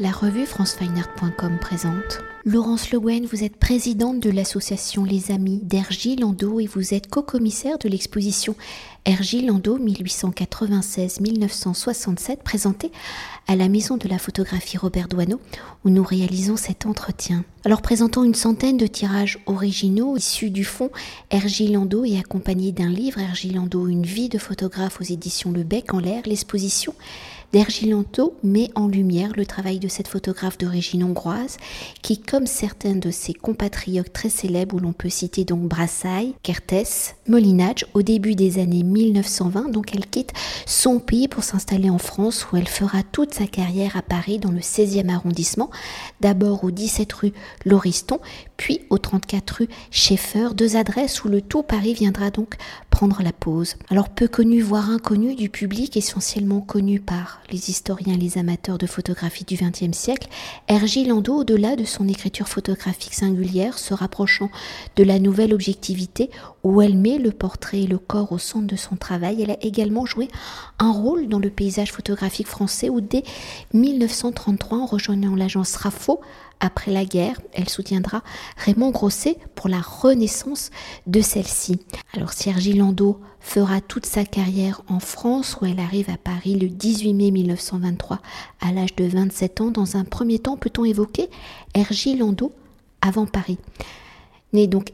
La revue francefineart.com présente. Laurence Lewen, vous êtes présidente de l'association Les Amis d'Hergy Landau et vous êtes co-commissaire de l'exposition Hergy Landau 1896-1967 présentée à la Maison de la photographie Robert Doisneau où nous réalisons cet entretien. Alors présentant une centaine de tirages originaux issus du fonds Hergy Landau et accompagnés d'un livre Hergy Landau, une vie de photographe aux éditions Le Bec en l'air, l'exposition D'Ergilanto met en lumière le travail de cette photographe d'origine hongroise qui, comme certains de ses compatriotes très célèbres où l'on peut citer donc Brassailles, Kertész, Molinage, au début des années 1920, donc elle quitte son pays pour s'installer en France où elle fera toute sa carrière à Paris dans le 16e arrondissement, d'abord au 17 rue Lauriston, puis au 34 rue Schaeffer, deux adresses où le tout Paris viendra donc prendre la pause. Alors peu connu voire inconnu du public, essentiellement connu par les historiens les amateurs de photographie du XXe siècle, Hergé Landau, au-delà de son écriture photographique singulière, se rapprochant de la nouvelle objectivité où elle met le portrait et le corps au centre de son travail, elle a également joué un rôle dans le paysage photographique français où dès 1933, en rejoignant l'agence RAFO, après la guerre, elle soutiendra Raymond Grosset pour la renaissance de celle-ci. Alors Sergi Landau fera toute sa carrière en France où elle arrive à Paris le 18 mai 1923 à l'âge de 27 ans. Dans un premier temps, peut-on évoquer Hergy Landau avant Paris? Née donc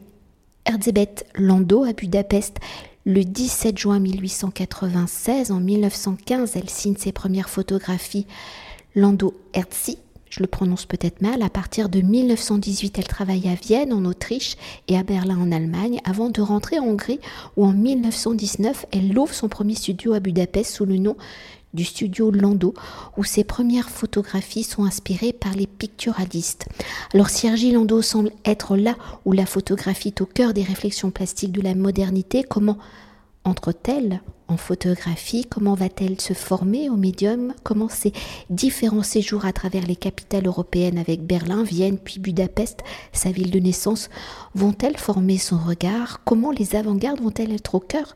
Erzébeth Landau à Budapest le 17 juin 1896, en 1915, elle signe ses premières photographies. Landau Herzi je le prononce peut-être mal, à partir de 1918, elle travaille à Vienne, en Autriche, et à Berlin, en Allemagne, avant de rentrer en Hongrie, où en 1919, elle ouvre son premier studio à Budapest sous le nom du studio Landau, où ses premières photographies sont inspirées par les picturalistes. Alors Sergi Landau semble être là où la photographie est au cœur des réflexions plastiques de la modernité. Comment entre-t-elle en photographie? Comment va-t-elle se former au médium? Comment ces différents séjours à travers les capitales européennes avec Berlin, Vienne puis Budapest, sa ville de naissance, vont-elles former son regard? Comment les avant-gardes vont-elles être au cœur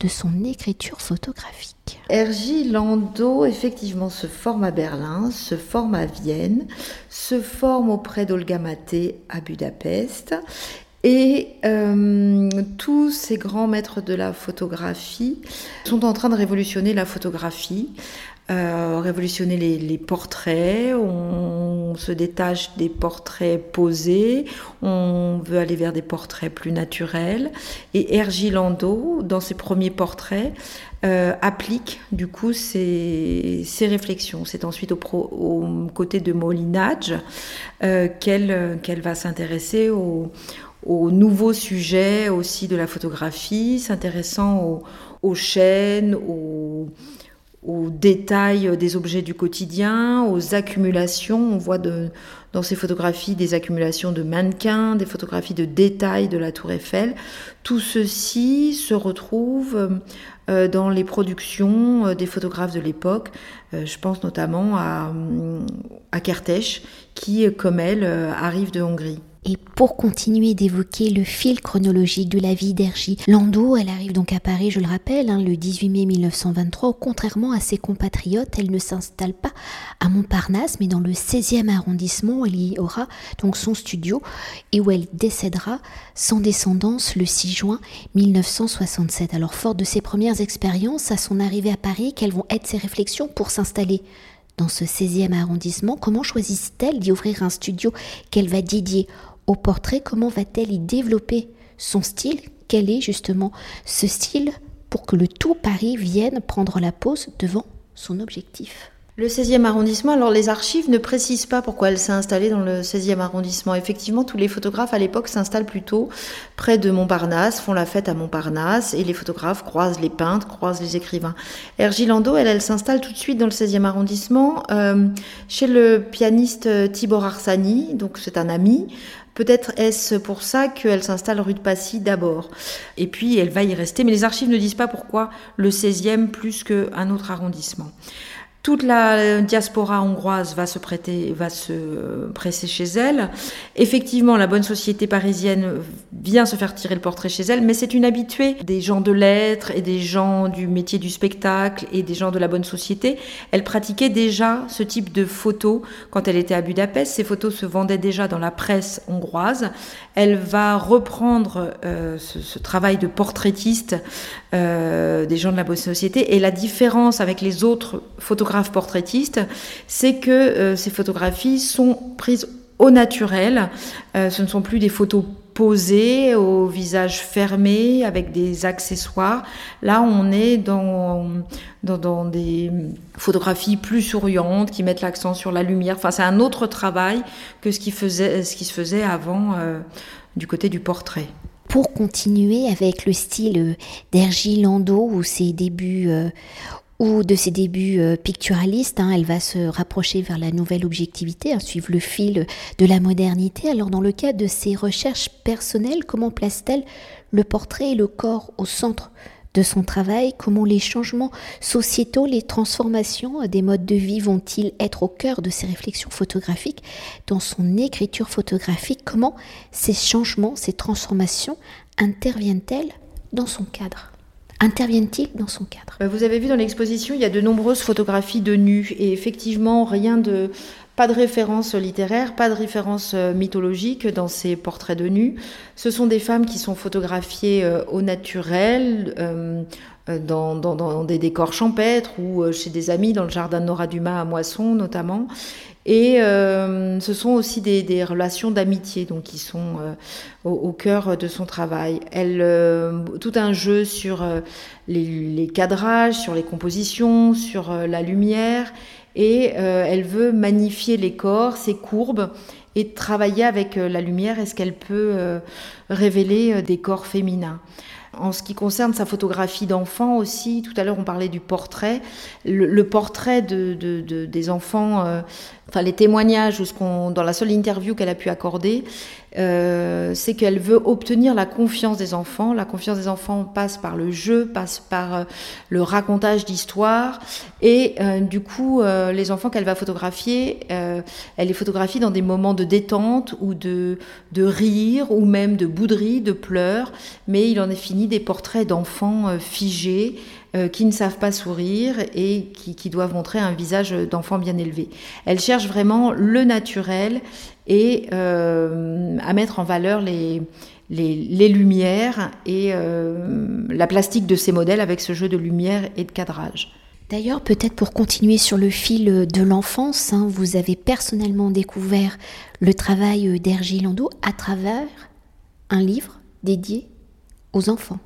de son écriture photographique. Hergy Landau, effectivement, se forme à Berlin, se forme à Vienne, se forme auprès d'Olga Maté à Budapest. Et euh, tous ces grands maîtres de la photographie sont en train de révolutionner la photographie, euh, révolutionner les, portraits. On, se détache des portraits posés, on veut aller vers des portraits plus naturels. Et Hergy Landau, dans ses premiers portraits, euh, applique du coup ces, réflexions. C'est ensuite au, au, côté de Molinage qu'elle va s'intéresser aux aux nouveaux sujets aussi de la photographie, s'intéressant aux, chaînes, aux, détails des objets du quotidien, aux accumulations. On voit dans ces photographies des accumulations de mannequins, des photographies de détails de la tour Eiffel. Tout ceci se retrouve euh, dans les productions euh, des photographes de l'époque. Euh, je pense notamment à, à Kertész, qui, comme elle, arrive de Hongrie. Et pour continuer d'évoquer le fil chronologique de la vie d'Hergy Landau, elle arrive donc à Paris, je le rappelle, hein, le 18 mai 1923. Contrairement à ses compatriotes, elle ne s'installe pas à Montparnasse, mais dans le 16e arrondissement. Elle y aura donc son studio et où elle décédera sans descendance le 6 juin 1967. Alors, forte de ses premières expériences à son arrivée à Paris, quelles vont être ses réflexions pour s'installer dans ce 16e arrondissement, comment choisit-elle d'y ouvrir un studio qu'elle va dédier au portrait, comment va-t-elle y développer son style? Quel est justement ce style pour que le tout Paris vienne prendre la pause devant son objectif? Le 16e arrondissement, alors les archives ne précisent pas pourquoi elle s'est installée dans le 16e arrondissement. Effectivement, tous les photographes à l'époque s'installent plutôt près de Montparnasse, font la fête à Montparnasse, et les photographes croisent les peintres, croisent les écrivains. Hergy Landau, elle, elle s'installe tout de suite dans le 16e arrondissement, euh, chez le pianiste Tibor Arsani, donc c'est un ami, Peut-être est-ce pour ça qu'elle s'installe rue de Passy d'abord. Et puis elle va y rester, mais les archives ne disent pas pourquoi le 16e plus qu'un autre arrondissement. Toute la diaspora hongroise va se prêter, va se presser chez elle. Effectivement, la bonne société parisienne vient se faire tirer le portrait chez elle, mais c'est une habituée des gens de lettres et des gens du métier du spectacle et des gens de la bonne société. Elle pratiquait déjà ce type de photos quand elle était à Budapest. Ces photos se vendaient déjà dans la presse hongroise. Elle va reprendre euh, ce, travail de portraitiste euh, des gens de la bonne société. Et la différence avec les autres photographes portraitiste, c'est que euh, ces photographies sont prises au naturel. Euh, ce ne sont plus des photos posées au visage fermé avec des accessoires. Là, on est dans, dans, des photographies plus souriantes qui mettent l'accent sur la lumière. Enfin, c'est un autre travail que ce qui, se faisait avant du côté du portrait. Pour continuer avec le style d'Hergy Landau ou ses débuts ou de ses débuts euh, picturalistes, hein, elle va se rapprocher vers la nouvelle objectivité, hein, suivre le fil de la modernité. Alors dans le cadre de ses recherches personnelles, comment place-t-elle le portrait et le corps au centre de son travail Comment les changements sociétaux, les transformations des modes de vie vont-ils être au cœur de ses réflexions photographiques Dans son écriture photographique, comment ces changements, ces transformations interviennent-elles dans son cadre? Interviennent-ils dans son cadre? Euh, Vous avez vu dans l'exposition, il y a de nombreuses photographies de nus et effectivement, rien de pas de référence littéraire, pas de référence euh, mythologique dans ces portraits de nus. Ce sont des femmes qui sont photographiées euh, au naturel, dans, dans, des décors champêtres ou chez des amis dans le jardin de Nora Dumas à Moisson notamment. Et euh, ce sont aussi des, relations d'amitié donc qui sont euh, au, cœur de son travail. Elle euh, tout un jeu sur les, cadrages, sur les compositions, sur la lumière, et elle veut magnifier les corps, ses courbes, et travailler avec la lumière. Est-ce qu'elle peut révéler des corps féminins? En ce qui concerne sa photographie d'enfant aussi, tout à l'heure on parlait du portrait. Le, portrait de, des enfants, euh, enfin les témoignages, ce dans la seule interview qu'elle a pu accorder, euh, c'est qu'elle veut obtenir la confiance des enfants. La confiance des enfants passe par le jeu, passe par euh, le racontage d'histoires. Et du coup, les enfants qu'elle va photographier, elle les photographie dans des moments de détente ou de, de rire ou même de bouderie, de pleurs. Mais il en est fini des portraits d'enfants euh, figés euh, qui ne savent pas sourire et qui, doivent montrer un visage d'enfant bien élevé. Elle cherche vraiment le naturel et euh, à mettre en valeur les, les, lumières et la plastique de ces modèles avec ce jeu de lumière et de cadrage. D'ailleurs, peut-être pour continuer sur le fil de l'enfance, hein, vous avez personnellement découvert le travail d'Hergé Landau à travers un livre dédié aux enfants.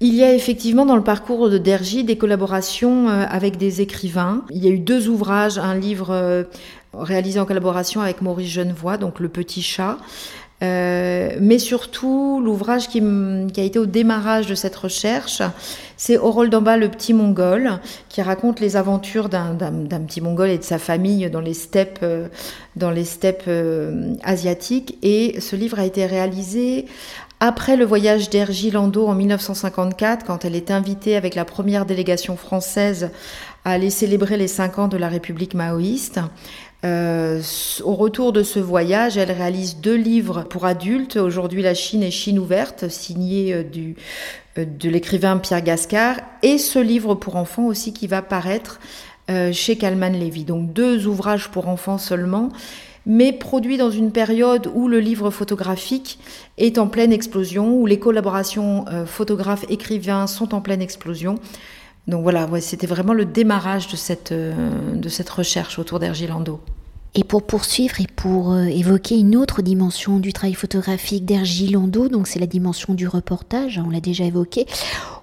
Il y a effectivement dans le parcours de Dergy des collaborations euh, avec des écrivains. Il y a eu deux ouvrages, un livre euh, réalisé en collaboration avec Maurice Genevoix, donc Le Petit Chat, euh, mais surtout, l'ouvrage qui, a été au démarrage de cette recherche, c'est Harold Damba, le petit mongol, qui raconte les aventures d'un petit mongol et de sa famille dans les steppes, dans les steppes asiatiques. Et ce livre a été réalisé après le voyage d'Hergy Landau en 1954, quand elle est invitée avec la première délégation française à aller célébrer les cinq ans de la République maoïste, euh, au retour de ce voyage, elle réalise deux livres pour adultes. Aujourd'hui, La Chine est Chine ouverte, signé euh, du, euh, de l'écrivain Pierre Gascard, et ce livre pour enfants aussi qui va paraître chez Kalman Levy. Donc deux ouvrages pour enfants seulement mais produit dans une période où le livre photographique est en pleine explosion, où les collaborations euh, photographes-écrivains sont en pleine explosion. Donc voilà, c'était vraiment le démarrage de cette, euh, de cette recherche autour d'Ergilando. Et pour poursuivre et pour euh, évoquer une autre dimension du travail photographique d'Ergilando, donc c'est la dimension du reportage, hein, on l'a déjà évoqué,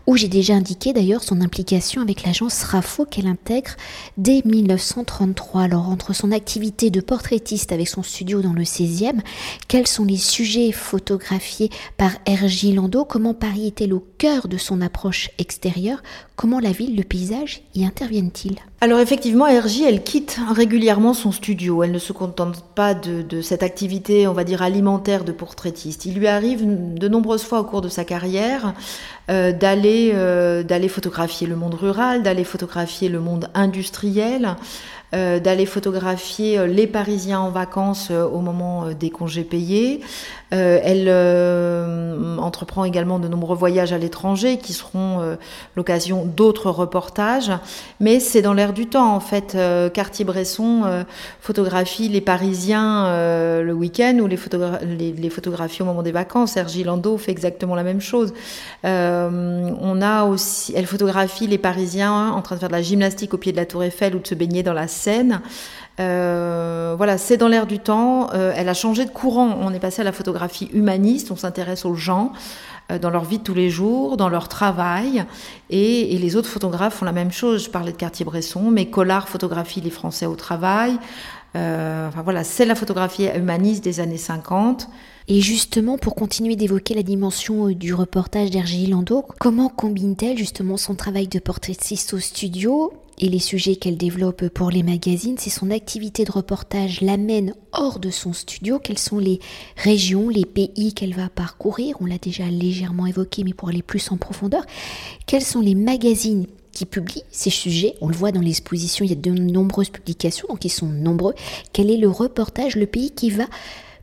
où j'ai déjà indiqué d'ailleurs son implication avec l'agence RAFO qu'elle intègre dès 1933. Alors entre son activité de portraitiste avec son studio dans le 16e, quels sont les sujets photographiés par Hergy Landau? Comment Paris est-elle au cœur de son approche extérieure? Comment la ville, le paysage y interviennent-ils? Alors effectivement, Hergy, elle quitte régulièrement son studio. Elle ne se contente pas de, cette activité, on va dire, alimentaire de portraitiste. Il lui arrive de nombreuses fois au cours de sa carrière euh, d'aller d'aller photographier le monde rural, d'aller photographier le monde industriel, euh, d'aller photographier euh, les Parisiens en vacances euh, au moment des congés payés. elle entreprend également de nombreux voyages à l'étranger qui seront l'occasion d'autres reportages. Mais c'est dans l'air du temps en fait. Cartier-Bresson photographie les Parisiens le week-end ou les, photographies au moment des vacances. Sergi Landau fait exactement la même chose. on a aussi, elle photographie les Parisiens en train de faire de la gymnastique au pied de la Tour Eiffel ou de se baigner dans la Euh, voilà, c'est dans l'air du temps. Euh, elle a changé de courant. On est passé à la photographie humaniste. On s'intéresse aux gens euh, dans leur vie de tous les jours, dans leur travail. Et, les autres photographes font la même chose. Je parlais de Cartier-Bresson, mais Collard photographie les Français au travail. enfin voilà, c'est la photographie humaniste des années 50. Et justement, pour continuer d'évoquer la dimension du reportage d'Hergé Landau, comment combine-t-elle justement son travail de portraitiste au studio et les sujets qu'elle développe pour les magazines, si son activité de reportage l'amène hors de son studio, quelles sont les régions, les pays qu'elle va parcourir, on l'a déjà légèrement évoqué, mais pour aller plus en profondeur, quels sont les magazines qui publient ces sujets, on le voit dans l'exposition, il y a de nombreuses publications, donc ils sont nombreux, quel est le reportage, le pays qui va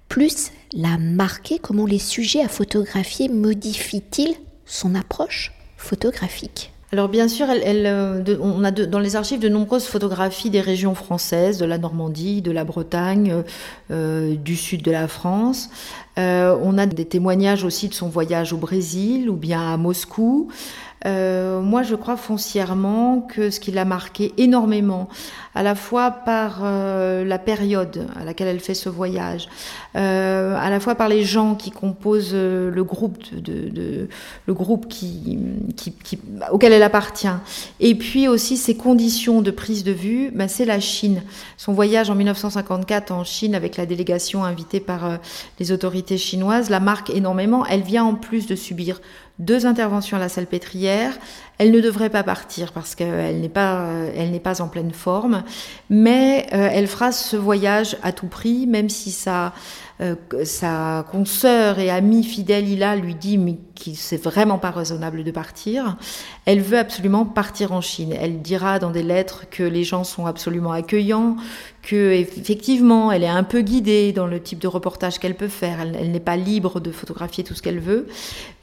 plus la marquer, comment les sujets à photographier modifient-ils son approche photographique? Alors bien sûr, euh, on a dans les archives de nombreuses photographies des régions françaises, de la Normandie, de la Bretagne, euh, euh, du sud de la France. on a des témoignages aussi de son voyage au Brésil ou bien à Moscou. Euh, moi, je crois foncièrement que ce qui l'a marqué énormément, à la fois par euh, la période à laquelle elle fait ce voyage, euh, à la fois par les gens qui composent le groupe, auquel elle appartient, et puis aussi ses conditions de prise de vue, ben, c'est la Chine. Son voyage en 1954 en Chine avec la délégation invitée par les autorités chinoises la marque énormément. Elle vient en plus de subir deux interventions à la salle pétrière. Elle ne devrait pas partir parce qu'elle n'est pas, elle n'est pas en pleine forme, mais euh, elle fera ce voyage à tout prix, même si sa, euh, sa consoeur et amie fidèle Ila lui dit mais qui c'est vraiment pas raisonnable de partir. Elle veut absolument partir en Chine. Elle dira dans des lettres que les gens sont absolument accueillants, que effectivement elle est un peu guidée dans le type de reportage qu'elle peut faire. Elle, n'est pas libre de photographier tout ce qu'elle veut,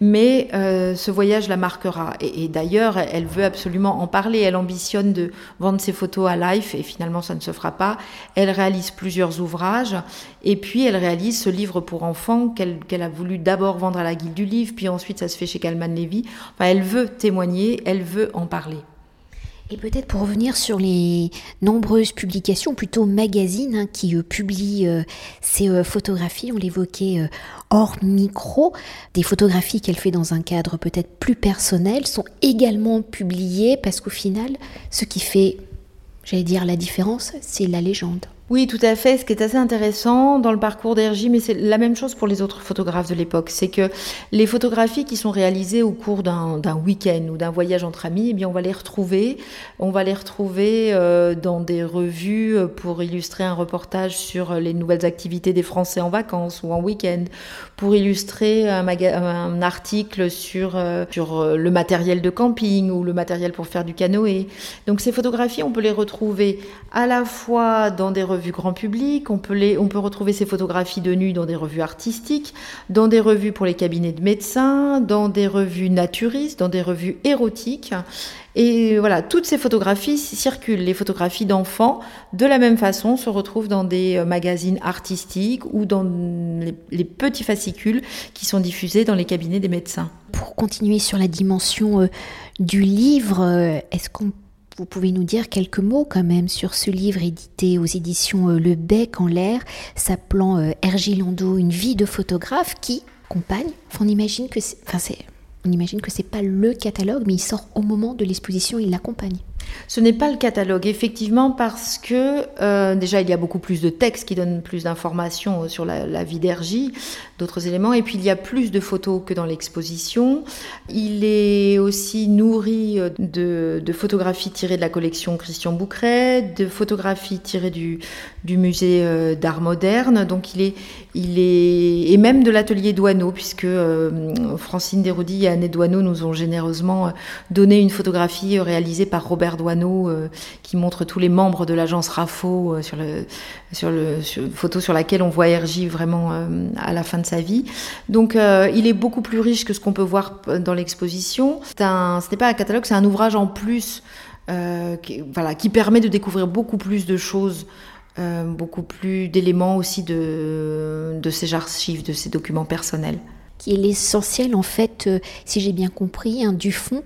mais euh, ce voyage la marquera. Et, d'ailleurs, elle veut absolument en parler. Elle ambitionne de vendre ses photos à Life et finalement ça ne se fera pas. Elle réalise plusieurs ouvrages et puis elle réalise ce livre pour enfants qu'elle a voulu d'abord vendre à la Guilde du Livre, puis ensuite ça se fait chez Calman Levy. Elle veut témoigner, elle veut en parler. Et peut-être pour revenir sur les nombreuses publications, plutôt magazines, hein, qui euh, publient euh, ces euh, photographies, on l'évoquait hors micro, des photographies qu'elle fait dans un cadre peut-être plus personnel, sont également publiées parce qu'au final, ce qui fait, j'allais dire, la différence, c'est la légende. Oui, tout à fait. Ce qui est assez intéressant dans le parcours d'Hergy, mais c'est la même chose pour les autres photographes de l'époque, c'est que les photographies qui sont réalisées au cours d'un week-end ou d'un voyage entre amis, eh bien, on va les retrouver. On va les retrouver euh, dans des revues euh, pour illustrer un reportage sur les nouvelles activités des Français en vacances ou en week-end, pour illustrer un, article sur, euh, sur le matériel de camping ou le matériel pour faire du canoë. Donc ces photographies, on peut les retrouver à la fois dans des revues revues grand public, on peut, les, on peut retrouver ces photographies de nu dans des revues artistiques, dans des revues pour les cabinets de médecins, dans des revues naturistes, dans des revues érotiques. Et voilà, toutes ces photographies circulent. Les photographies d'enfants, de la même façon, se retrouvent dans des euh, magazines artistiques ou dans les, les petits fascicules qui sont diffusés dans les cabinets des médecins. Pour continuer sur la dimension euh, du livre, euh, est-ce qu'on vous pouvez nous dire quelques mots quand même sur ce livre édité aux éditions euh, Le Bec en l'air, s'appelant euh, Ergilando, une vie de photographe qui accompagne. on imagine que c'est, que c'est pas le catalogue, mais il sort au moment de l'exposition, il l'accompagne. Ce n'est pas le catalogue, effectivement, parce que euh, déjà il y a beaucoup plus de textes qui donnent plus d'informations sur la, vie d'Ergie, d'autres éléments, et puis il y a plus de photos que dans l'exposition. Il est aussi nourri euh, de, photographies tirées de la collection Christian Boucret, de photographies tirées du, musée euh, d'art moderne, donc il est, il est, et même de l'atelier Douaneau, puisque Francine Desroudy et Annette Douaneau nous ont généreusement donné une photographie réalisée par Robert Douaneau euh, qui montre tous les membres de l'agence RAFO euh, sur le photo sur laquelle on voit Hergé vraiment euh, à la fin de sa vie. Donc il est beaucoup plus riche que ce qu'on peut voir dans l'exposition. Ce n'est pas un catalogue, c'est un ouvrage en plus qui permet de découvrir beaucoup plus de choses. beaucoup plus d'éléments aussi de, de ces archives, de ces documents personnels. Qui est l'essentiel en fait, si j'ai bien compris, hein, du fond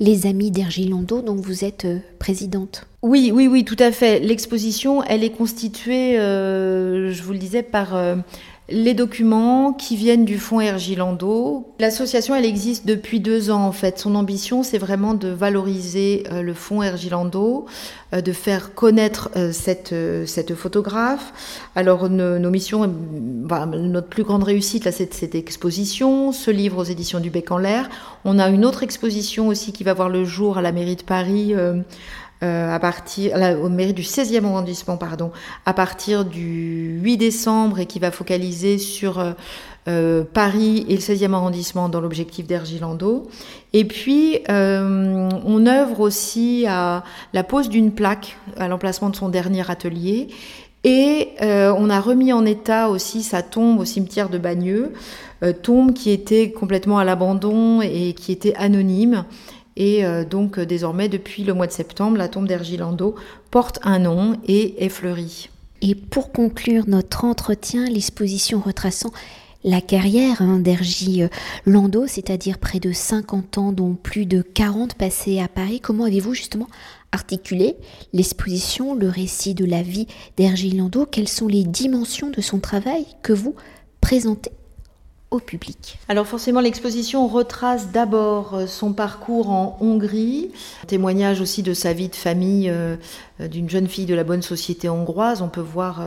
les Amis d'Ergilando, dont vous êtes euh, présidente. Oui, oui, oui, tout à fait. L'exposition, elle est constituée, euh, je vous le disais, par euh, les documents qui viennent du fonds Ergilando. L'association, elle existe depuis deux ans en fait. Son ambition, c'est vraiment de valoriser euh, le fonds Ergilando, euh, de faire connaître euh, cette, cette photographe. Alors nos, missions, bah, notre plus grande réussite, là, c'est cette exposition, ce livre aux éditions du Bec en l'air. On a une autre exposition aussi qui va voir le jour à la mairie de Paris. Euh, à partir, au mairie du 16e arrondissement, pardon, à partir du 8 décembre et qui va focaliser sur euh, euh, Paris et le 16e arrondissement dans l'objectif d'Ergilando. Et puis, on œuvre aussi à la pose d'une plaque à l'emplacement de son dernier atelier. Et on a remis en état aussi sa tombe au cimetière de Bagneux, tombe qui était complètement à l'abandon et qui était anonyme. Et euh, donc euh, désormais, depuis le mois de septembre, la tombe d'Ergilando porte un nom et est fleurie. Et pour conclure notre entretien, l'exposition retraçant la carrière hein, c'est-à-dire près de 50 ans, dont plus de 40 passés à Paris, comment avez-vous justement articulé l'exposition, le récit de la vie d'Ergy Lando Quelles sont les dimensions de son travail que vous présentez? Public. Alors forcément, l'exposition retrace d'abord euh, son parcours en Hongrie, témoignage aussi de sa vie de famille euh, d'une jeune fille de la bonne société hongroise. On peut voir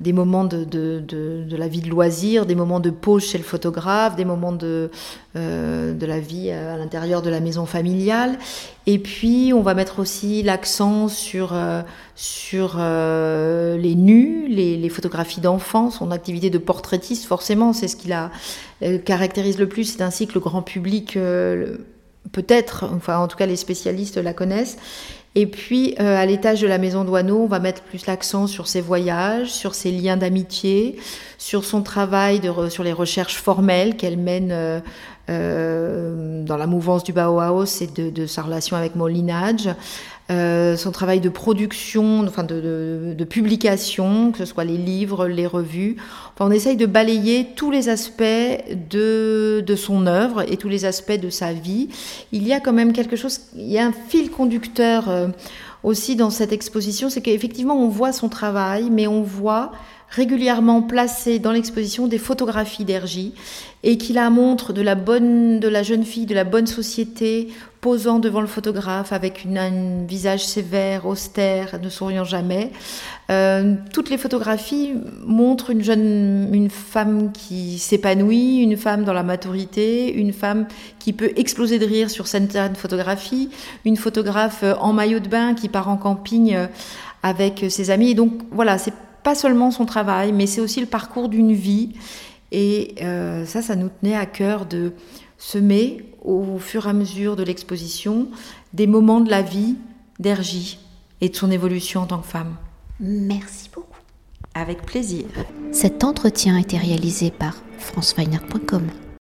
des moments de, de, la vie de loisir, des moments de pause chez le photographe, des moments de, de la vie à l'intérieur de la maison familiale. Et puis, on va mettre aussi l'accent sur, sur les nus, les, les photographies d'enfants, son activité de portraitiste, forcément, c'est ce qu'il a euh, caractérise le plus. C'est ainsi que le grand public, euh, peut-être, enfin en tout cas les spécialistes la connaissent. Et puis, euh, à l'étage de la maison Douaneau, on va mettre plus l'accent sur ses voyages, sur ses liens d'amitié, sur son travail, sur les recherches formelles qu'elle mène dans la mouvance du Bauhaus et de, de sa relation avec Molinage. Euh, son travail de production, enfin de, publication, que ce soit les livres, les revues. Enfin, on essaye de balayer tous les aspects de, de son œuvre et tous les aspects de sa vie. Il y a quand même quelque chose, il y a un fil conducteur euh, aussi dans cette exposition, c'est qu'effectivement on voit son travail, mais on voit régulièrement placé dans l'exposition des photographies d'Ergie et qui la montre de la bonne, de la jeune fille, de la bonne société, posant devant le photographe avec une, un visage sévère, austère, ne souriant jamais. Euh, toutes les photographies montrent une jeune, une femme qui s'épanouit, une femme dans la maturité, une femme qui peut exploser de rire sur certaines photographies, une photographe en maillot de bain qui part en camping avec ses amis. Et donc voilà, c'est pas seulement son travail, mais c'est aussi le parcours d'une vie. Et euh, ça, ça nous tenait à cœur de semer au fur et à mesure de l'exposition des moments de la vie d'Ergie et de son évolution en tant que femme. Merci beaucoup. Avec plaisir. Cet entretien a été réalisé par franceweiner.com.